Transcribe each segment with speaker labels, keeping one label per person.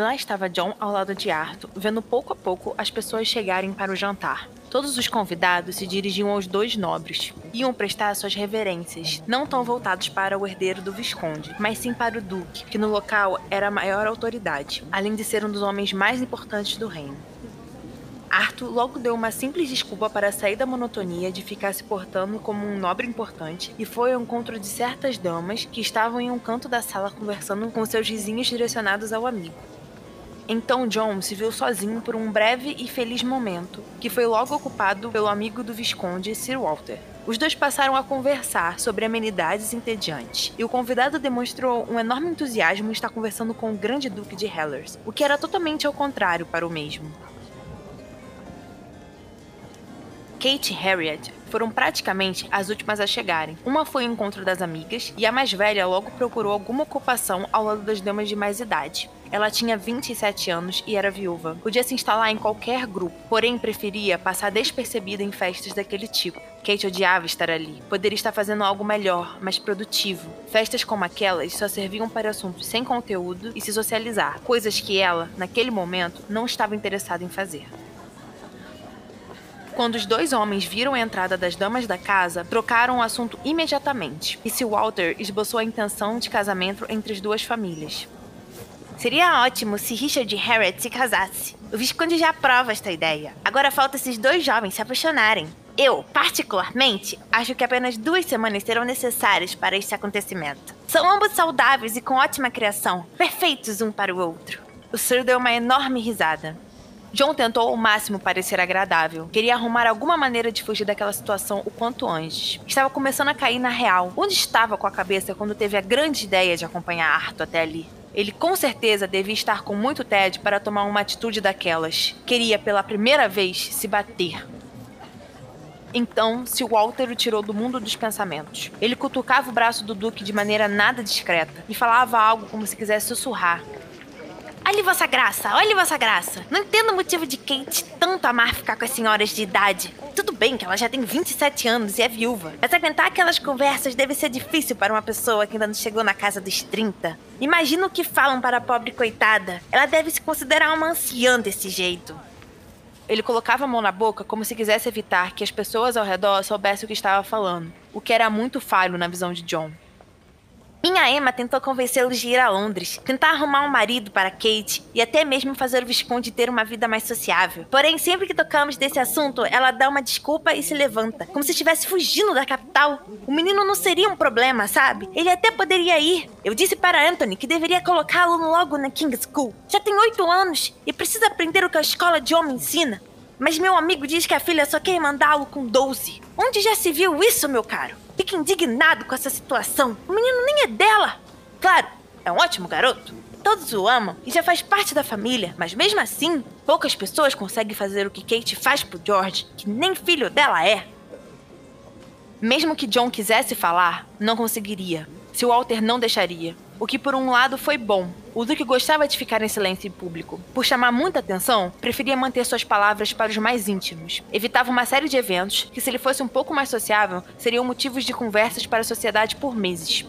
Speaker 1: Lá estava John ao lado de Arthur, vendo pouco a pouco as pessoas chegarem para o jantar. Todos os convidados se dirigiam aos dois nobres. Iam prestar suas reverências, não tão voltados para o herdeiro do Visconde, mas sim para o Duque, que no local era a maior autoridade, além de ser um dos homens mais importantes do reino. Arthur logo deu uma simples desculpa para sair da monotonia de ficar se portando como um nobre importante e foi ao encontro de certas damas que estavam em um canto da sala conversando com seus vizinhos direcionados ao amigo. Então John se viu sozinho por um breve e feliz momento, que foi logo ocupado pelo amigo do Visconde, Sir Walter. Os dois passaram a conversar sobre amenidades entediantes, e o convidado demonstrou um enorme entusiasmo em estar conversando com o grande duque de Hellers, o que era totalmente ao contrário para o mesmo. Kate e Harriet foram praticamente as últimas a chegarem. Uma foi o encontro das amigas, e a mais velha logo procurou alguma ocupação ao lado das damas de mais idade. Ela tinha 27 anos e era viúva. Podia se instalar em qualquer grupo, porém preferia passar despercebida em festas daquele tipo. Kate odiava estar ali. Poderia estar fazendo algo melhor, mais produtivo. Festas como aquelas só serviam para assuntos sem conteúdo e se socializar, coisas que ela, naquele momento, não estava interessada em fazer. Quando os dois homens viram a entrada das damas da casa, trocaram o assunto imediatamente, e Sir Walter esboçou a intenção de casamento entre as duas famílias. Seria ótimo se Richard e Harriet se casasse. O Visconde já aprova esta ideia. Agora falta esses dois jovens se apaixonarem. Eu, particularmente, acho que apenas duas semanas serão necessárias para este acontecimento. São ambos saudáveis e com ótima criação, perfeitos um para o outro. O Sir deu uma enorme risada. John tentou ao máximo parecer agradável. Queria arrumar alguma maneira de fugir daquela situação o quanto antes. Estava começando a cair na real. Onde estava com a cabeça quando teve a grande ideia de acompanhar Arthur até ali? Ele com certeza devia estar com muito tédio para tomar uma atitude daquelas. Queria pela primeira vez se bater. Então, se Walter o tirou do mundo dos pensamentos. Ele cutucava o braço do Duque de maneira nada discreta e falava algo como se quisesse sussurrar. Olhe vossa graça, olhe vossa graça. Não entendo o motivo de Kate tanto amar ficar com as senhoras de idade. Bem que ela já tem 27 anos e é viúva, mas aguentar aquelas conversas deve ser difícil para uma pessoa que ainda não chegou na casa dos 30. Imagina o que falam para a pobre coitada. Ela deve se considerar uma anciã desse jeito. Ele colocava a mão na boca como se quisesse evitar que as pessoas ao redor soubessem o que estava falando, o que era muito falho na visão de John. Minha Emma tentou convencê-los de ir a Londres, tentar arrumar um marido para Kate e até mesmo fazer o Visconde ter uma vida mais sociável. Porém, sempre que tocamos desse assunto, ela dá uma desculpa e se levanta, como se estivesse fugindo da capital. O menino não seria um problema, sabe? Ele até poderia ir. Eu disse para Anthony que deveria colocá-lo logo na King's School. Já tem oito anos e precisa aprender o que a escola de homem ensina. Mas meu amigo diz que a filha só quer mandá-lo com 12. Onde já se viu isso, meu caro? Fica indignado com essa situação. O menino nem é dela. Claro, é um ótimo garoto. Todos o amam e já faz parte da família, mas mesmo assim, poucas pessoas conseguem fazer o que Kate faz pro George, que nem filho dela é. Mesmo que John quisesse falar, não conseguiria. Se Walter não deixaria. O que por um lado foi bom. O Duque gostava de ficar em silêncio em público. Por chamar muita atenção, preferia manter suas palavras para os mais íntimos. Evitava uma série de eventos que, se ele fosse um pouco mais sociável, seriam motivos de conversas para a sociedade por meses.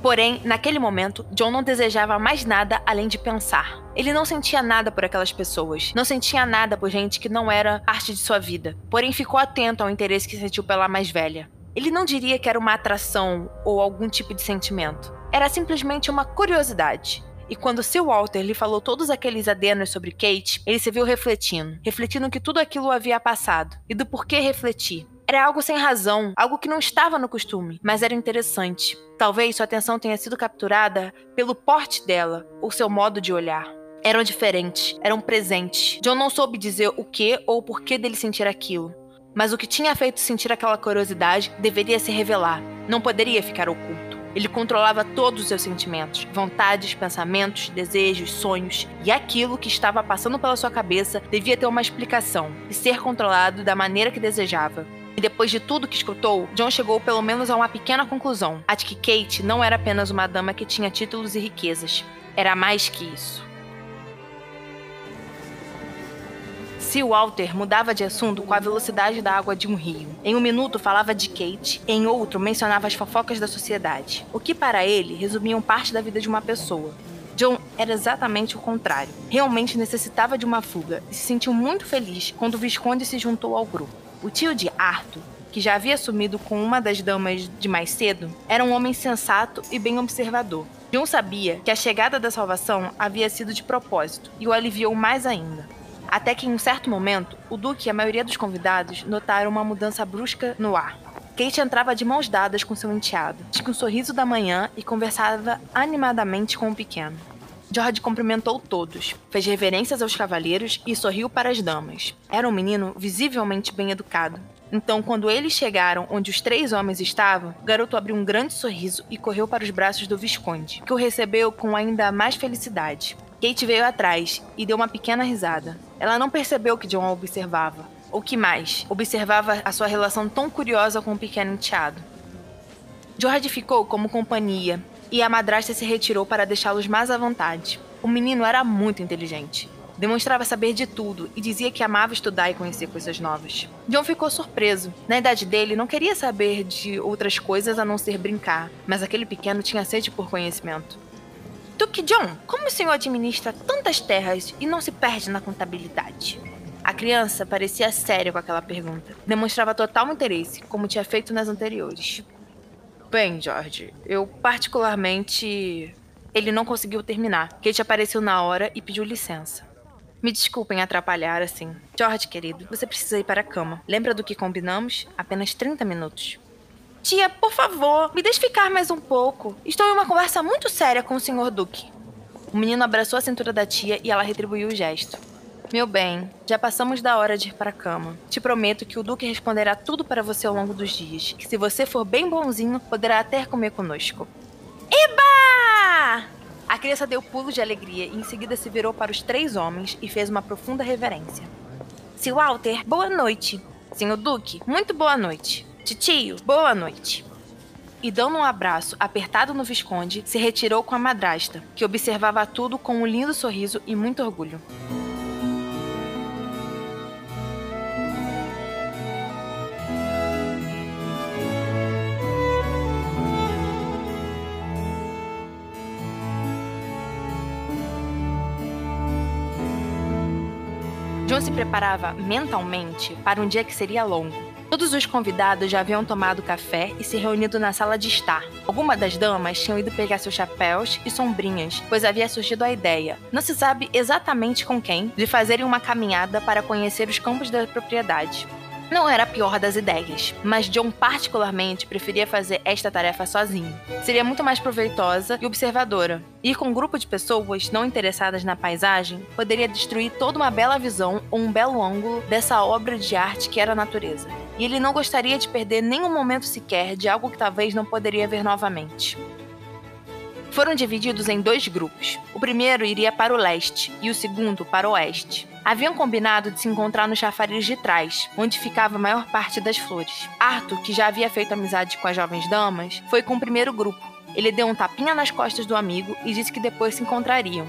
Speaker 1: Porém, naquele momento, John não desejava mais nada além de pensar. Ele não sentia nada por aquelas pessoas, não sentia nada por gente que não era parte de sua vida. Porém, ficou atento ao interesse que sentiu pela mais velha. Ele não diria que era uma atração ou algum tipo de sentimento. Era simplesmente uma curiosidade. E quando Sir Walter lhe falou todos aqueles adenos sobre Kate, ele se viu refletindo, refletindo que tudo aquilo havia passado e do porquê refletir. Era algo sem razão, algo que não estava no costume, mas era interessante. Talvez sua atenção tenha sido capturada pelo porte dela, ou seu modo de olhar. Eram diferentes, eram presentes. John não soube dizer o que ou o porquê dele sentir aquilo. Mas o que tinha feito sentir aquela curiosidade deveria se revelar, não poderia ficar oculto. Ele controlava todos os seus sentimentos, vontades, pensamentos, desejos, sonhos, e aquilo que estava passando pela sua cabeça devia ter uma explicação e ser controlado da maneira que desejava. E depois de tudo que escutou, John chegou pelo menos a uma pequena conclusão: a de que Kate não era apenas uma dama que tinha títulos e riquezas. Era mais que isso. Se Walter mudava de assunto com a velocidade da água de um rio. Em um minuto falava de Kate, em outro mencionava as fofocas da sociedade, o que para ele resumiam parte da vida de uma pessoa. John era exatamente o contrário. Realmente necessitava de uma fuga e se sentiu muito feliz quando o Visconde se juntou ao grupo. O tio de Arthur, que já havia sumido com uma das damas de mais cedo, era um homem sensato e bem observador. John sabia que a chegada da salvação havia sido de propósito e o aliviou mais ainda. Até que em um certo momento, o Duque e a maioria dos convidados notaram uma mudança brusca no ar. Kate entrava de mãos dadas com seu enteado, tinha um sorriso da manhã e conversava animadamente com o pequeno. George cumprimentou todos, fez reverências aos cavalheiros e sorriu para as damas. Era um menino visivelmente bem educado. Então, quando eles chegaram onde os três homens estavam, o garoto abriu um grande sorriso e correu para os braços do Visconde, que o recebeu com ainda mais felicidade. Kate veio atrás e deu uma pequena risada. Ela não percebeu que John a observava. Ou que mais, observava a sua relação tão curiosa com o pequeno enteado. George ficou como companhia e a madrasta se retirou para deixá-los mais à vontade. O menino era muito inteligente. Demonstrava saber de tudo e dizia que amava estudar e conhecer coisas novas. John ficou surpreso. Na idade dele, não queria saber de outras coisas a não ser brincar, mas aquele pequeno tinha sede por conhecimento. Duque John, como o senhor administra tantas terras e não se perde na contabilidade? A criança parecia séria com aquela pergunta. Demonstrava total interesse, como tinha feito nas anteriores. Bem, George, eu particularmente. Ele não conseguiu terminar. Kate apareceu na hora e pediu licença. Me desculpem atrapalhar assim. George, querido, você precisa ir para a cama. Lembra do que combinamos? Apenas 30 minutos. Tia, por favor, me deixe ficar mais um pouco. Estou em uma conversa muito séria com o Sr. Duque. O menino abraçou a cintura da tia e ela retribuiu o gesto. Meu bem, já passamos da hora de ir para a cama. Te prometo que o Duque responderá tudo para você ao longo dos dias. Que se você for bem bonzinho, poderá até comer conosco. Eba! A criança deu pulos de alegria e em seguida se virou para os três homens e fez uma profunda reverência. Sr. Walter, boa noite. Senhor Duque, muito boa noite. Titio, boa noite. E dando um abraço apertado no Visconde, se retirou com a madrasta, que observava tudo com um lindo sorriso e muito orgulho. John se preparava mentalmente para um dia que seria longo Todos os convidados já haviam tomado café e se reunido na sala de estar. Algumas das damas tinham ido pegar seus chapéus e sombrinhas, pois havia surgido a ideia, não se sabe exatamente com quem, de fazerem uma caminhada para conhecer os campos da propriedade. Não era a pior das ideias, mas John particularmente preferia fazer esta tarefa sozinho. Seria muito mais proveitosa e observadora. Ir com um grupo de pessoas não interessadas na paisagem poderia destruir toda uma bela visão ou um belo ângulo dessa obra de arte que era a natureza. E ele não gostaria de perder nenhum momento sequer de algo que talvez não poderia ver novamente foram divididos em dois grupos. O primeiro iria para o leste e o segundo para o oeste. Haviam combinado de se encontrar no chafariz de trás, onde ficava a maior parte das flores. Arthur, que já havia feito amizade com as jovens damas, foi com o primeiro grupo. Ele deu um tapinha nas costas do amigo e disse que depois se encontrariam.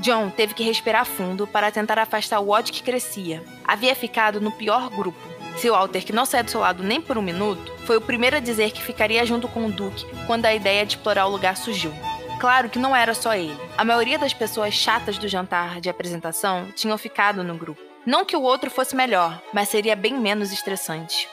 Speaker 1: John teve que respirar fundo para tentar afastar o ódio que crescia. Havia ficado no pior grupo. Seu Walter, que não saiu do seu lado nem por um minuto, foi o primeiro a dizer que ficaria junto com o Duque quando a ideia de explorar o lugar surgiu. Claro que não era só ele. A maioria das pessoas chatas do jantar de apresentação tinham ficado no grupo. Não que o outro fosse melhor, mas seria bem menos estressante.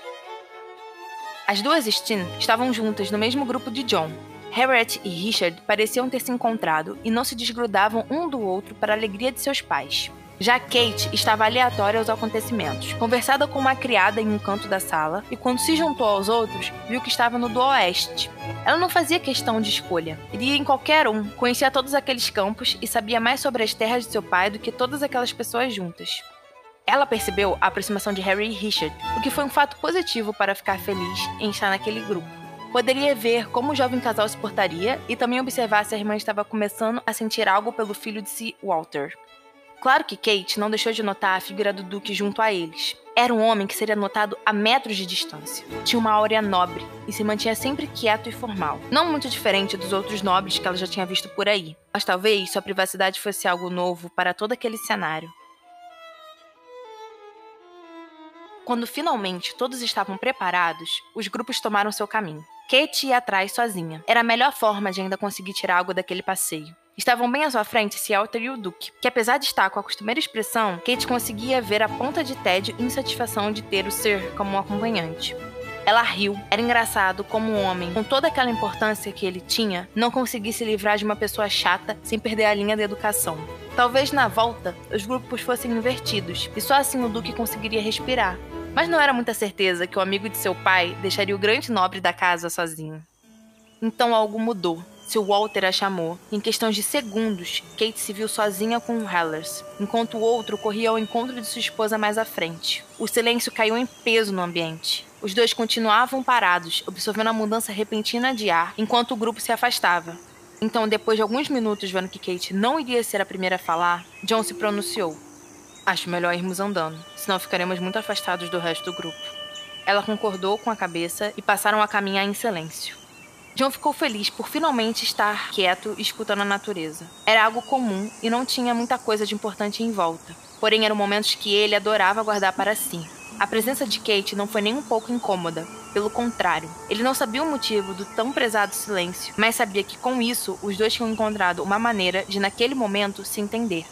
Speaker 1: As duas Steen estavam juntas no mesmo grupo de John. Harriet e Richard pareciam ter se encontrado e não se desgrudavam um do outro para a alegria de seus pais. Já Kate estava aleatória aos acontecimentos, conversada com uma criada em um canto da sala, e quando se juntou aos outros, viu que estava no do oeste. Ela não fazia questão de escolha, iria em qualquer um, conhecia todos aqueles campos e sabia mais sobre as terras de seu pai do que todas aquelas pessoas juntas. Ela percebeu a aproximação de Harry e Richard, o que foi um fato positivo para ficar feliz em estar naquele grupo. Poderia ver como o jovem casal se portaria e também observar se a irmã estava começando a sentir algo pelo filho de si, Walter. Claro que Kate não deixou de notar a figura do Duque junto a eles. Era um homem que seria notado a metros de distância. Tinha uma áurea nobre e se mantinha sempre quieto e formal. Não muito diferente dos outros nobres que ela já tinha visto por aí. Mas talvez sua privacidade fosse algo novo para todo aquele cenário. Quando finalmente todos estavam preparados, os grupos tomaram seu caminho. Kate ia atrás sozinha. Era a melhor forma de ainda conseguir tirar algo daquele passeio. Estavam bem à sua frente Cialter e o Duque, que apesar de estar com a costumeira expressão, Kate conseguia ver a ponta de tédio e insatisfação de ter o Sir como um acompanhante. Ela riu. Era engraçado como um homem, com toda aquela importância que ele tinha, não conseguisse se livrar de uma pessoa chata sem perder a linha da educação. Talvez na volta os grupos fossem invertidos, e só assim o Duque conseguiria respirar. Mas não era muita certeza que o amigo de seu pai deixaria o grande nobre da casa sozinho. Então algo mudou seu Walter a chamou. Em questão de segundos, Kate se viu sozinha com o Hellers, enquanto o outro corria ao encontro de sua esposa mais à frente. O silêncio caiu em peso no ambiente. Os dois continuavam parados, observando a mudança repentina de ar, enquanto o grupo se afastava. Então, depois de alguns minutos vendo que Kate não iria ser a primeira a falar, John se pronunciou. Acho melhor irmos andando, senão ficaremos muito afastados do resto do grupo. Ela concordou com a cabeça e passaram a caminhar em silêncio. John ficou feliz por finalmente estar quieto e escutando a natureza. Era algo comum e não tinha muita coisa de importante em volta. Porém, eram momentos que ele adorava guardar para si. A presença de Kate não foi nem um pouco incômoda. Pelo contrário, ele não sabia o motivo do tão prezado silêncio, mas sabia que com isso os dois tinham encontrado uma maneira de, naquele momento, se entender.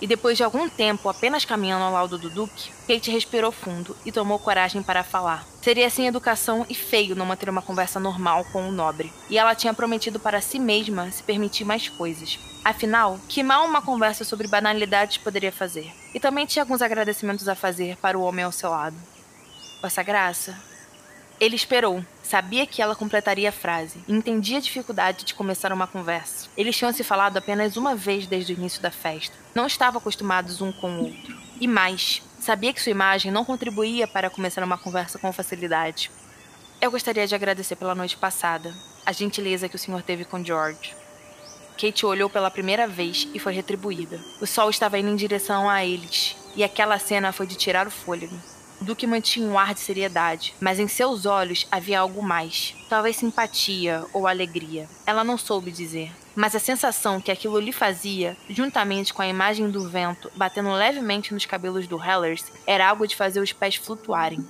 Speaker 1: E depois de algum tempo apenas caminhando ao lado do Duque, Kate respirou fundo e tomou coragem para falar. Seria sem educação e feio não manter uma conversa normal com o nobre, e ela tinha prometido para si mesma se permitir mais coisas. Afinal, que mal uma conversa sobre banalidades poderia fazer? E também tinha alguns agradecimentos a fazer para o homem ao seu lado. Vossa Graça, ele esperou. Sabia que ela completaria a frase entendia a dificuldade de começar uma conversa. Eles tinham se falado apenas uma vez desde o início da festa. Não estavam acostumados um com o outro. E mais, sabia que sua imagem não contribuía para começar uma conversa com facilidade. Eu gostaria de agradecer pela noite passada, a gentileza que o senhor teve com George. Kate olhou pela primeira vez e foi retribuída. O sol estava indo em direção a eles, e aquela cena foi de tirar o fôlego. Duque mantinha um ar de seriedade, mas em seus olhos havia algo mais. Talvez simpatia ou alegria. Ela não soube dizer. Mas a sensação que aquilo lhe fazia, juntamente com a imagem do vento batendo levemente nos cabelos do Hellers, era algo de fazer os pés flutuarem.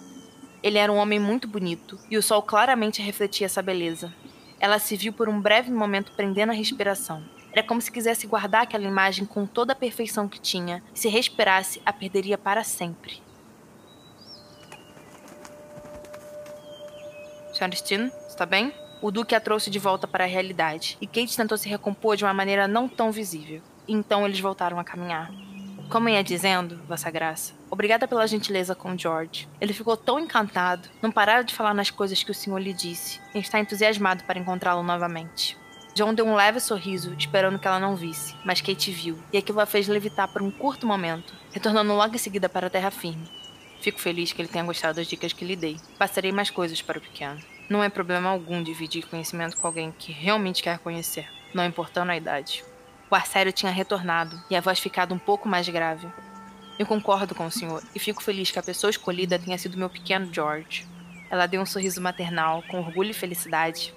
Speaker 1: Ele era um homem muito bonito, e o sol claramente refletia essa beleza. Ela se viu por um breve momento prendendo a respiração. Era como se quisesse guardar aquela imagem com toda a perfeição que tinha, e se respirasse, a perderia para sempre. Stein, está bem? O Duque a trouxe de volta para a realidade, e Kate tentou se recompor de uma maneira não tão visível. Então eles voltaram a caminhar. Como ia dizendo, Vossa Graça, obrigada pela gentileza com George. Ele ficou tão encantado, não parara de falar nas coisas que o senhor lhe disse, e está entusiasmado para encontrá-lo novamente. John deu um leve sorriso, esperando que ela não visse, mas Kate viu, e aquilo a fez levitar por um curto momento, retornando logo em seguida para a terra firme. Fico feliz que ele tenha gostado das dicas que lhe dei. Passarei mais coisas para o pequeno. Não é problema algum dividir conhecimento com alguém que realmente quer conhecer, não importando a idade. O Arsério tinha retornado e a voz ficado um pouco mais grave. Eu concordo com o senhor e fico feliz que a pessoa escolhida tenha sido meu pequeno George. Ela deu um sorriso maternal, com orgulho e felicidade.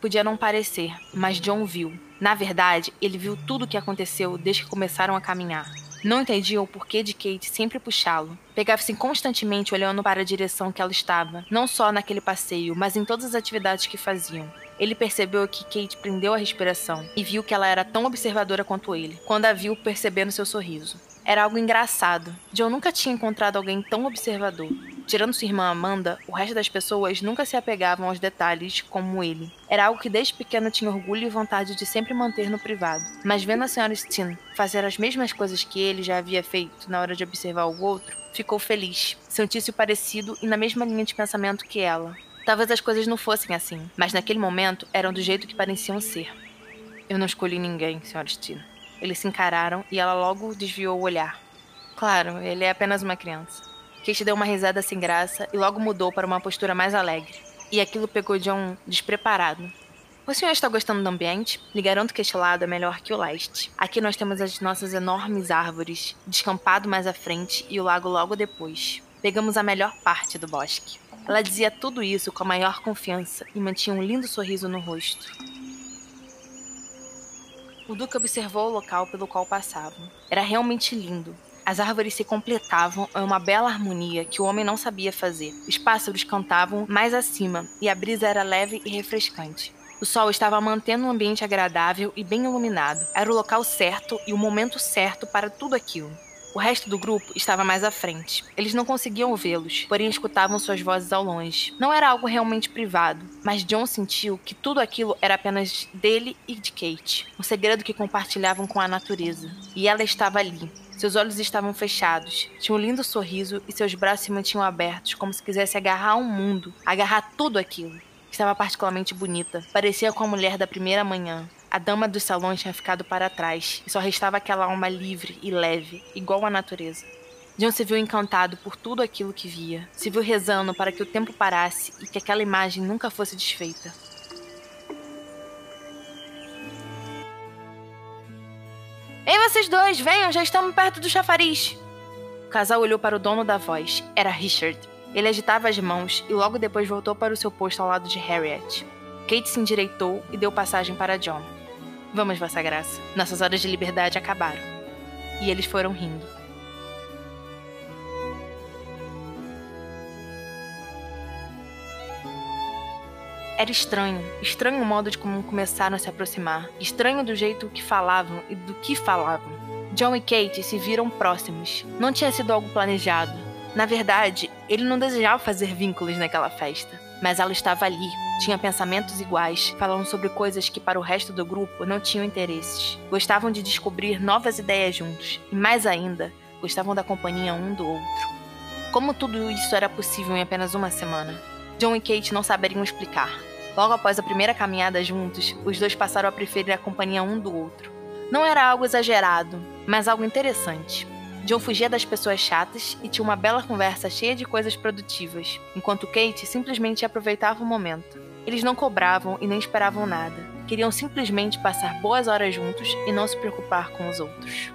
Speaker 1: Podia não parecer, mas John viu. Na verdade, ele viu tudo o que aconteceu desde que começaram a caminhar. Não entendia o porquê de Kate sempre puxá-lo. Pegava-se constantemente olhando para a direção que ela estava, não só naquele passeio, mas em todas as atividades que faziam. Ele percebeu que Kate prendeu a respiração e viu que ela era tão observadora quanto ele, quando a viu percebendo seu sorriso. Era algo engraçado. John nunca tinha encontrado alguém tão observador. Tirando sua irmã Amanda, o resto das pessoas nunca se apegavam aos detalhes como ele. Era algo que desde pequeno tinha orgulho e vontade de sempre manter no privado. Mas vendo a senhora Steen fazer as mesmas coisas que ele já havia feito na hora de observar o outro, ficou feliz. Sentiu-se parecido e na mesma linha de pensamento que ela. Talvez as coisas não fossem assim, mas naquele momento eram do jeito que pareciam ser. Eu não escolhi ninguém, senhora Steen. Eles se encararam e ela logo desviou o olhar. Claro, ele é apenas uma criança. Kate deu uma risada sem graça e logo mudou para uma postura mais alegre. E aquilo pegou John despreparado. O senhor está gostando do ambiente? Lhe garanto que este lado é melhor que o leste. Aqui nós temos as nossas enormes árvores, descampado mais à frente e o lago logo depois. Pegamos a melhor parte do bosque. Ela dizia tudo isso com a maior confiança e mantinha um lindo sorriso no rosto. O Duque observou o local pelo qual passavam. Era realmente lindo. As árvores se completavam em uma bela harmonia que o homem não sabia fazer. Os pássaros cantavam mais acima e a brisa era leve e refrescante. O sol estava mantendo um ambiente agradável e bem iluminado. Era o local certo e o momento certo para tudo aquilo. O resto do grupo estava mais à frente. Eles não conseguiam vê-los, porém escutavam suas vozes ao longe. Não era algo realmente privado, mas John sentiu que tudo aquilo era apenas dele e de Kate, um segredo que compartilhavam com a natureza. E ela estava ali, seus olhos estavam fechados, tinha um lindo sorriso e seus braços se mantinham abertos, como se quisesse agarrar um mundo, agarrar tudo aquilo. Estava particularmente bonita, parecia com a mulher da primeira manhã. A dama dos salões tinha ficado para trás e só restava aquela alma livre e leve, igual à natureza. John se viu encantado por tudo aquilo que via. Se viu rezando para que o tempo parasse e que aquela imagem nunca fosse desfeita. Vocês dois, venham, já estamos perto do chafariz. O casal olhou para o dono da voz. Era Richard. Ele agitava as mãos e logo depois voltou para o seu posto ao lado de Harriet. Kate se endireitou e deu passagem para John. Vamos, Vossa Graça. Nossas horas de liberdade acabaram. E eles foram rindo. Era estranho, estranho o modo de como começaram a se aproximar, estranho do jeito que falavam e do que falavam. John e Kate se viram próximos. Não tinha sido algo planejado. Na verdade, ele não desejava fazer vínculos naquela festa, mas ela estava ali, tinha pensamentos iguais, falando sobre coisas que para o resto do grupo não tinham interesses. Gostavam de descobrir novas ideias juntos, e mais ainda, gostavam da companhia um do outro. Como tudo isso era possível em apenas uma semana? John e Kate não saberiam explicar. Logo após a primeira caminhada juntos, os dois passaram a preferir a companhia um do outro. Não era algo exagerado, mas algo interessante. John fugia das pessoas chatas e tinha uma bela conversa cheia de coisas produtivas, enquanto Kate simplesmente aproveitava o momento. Eles não cobravam e nem esperavam nada. Queriam simplesmente passar boas horas juntos e não se preocupar com os outros.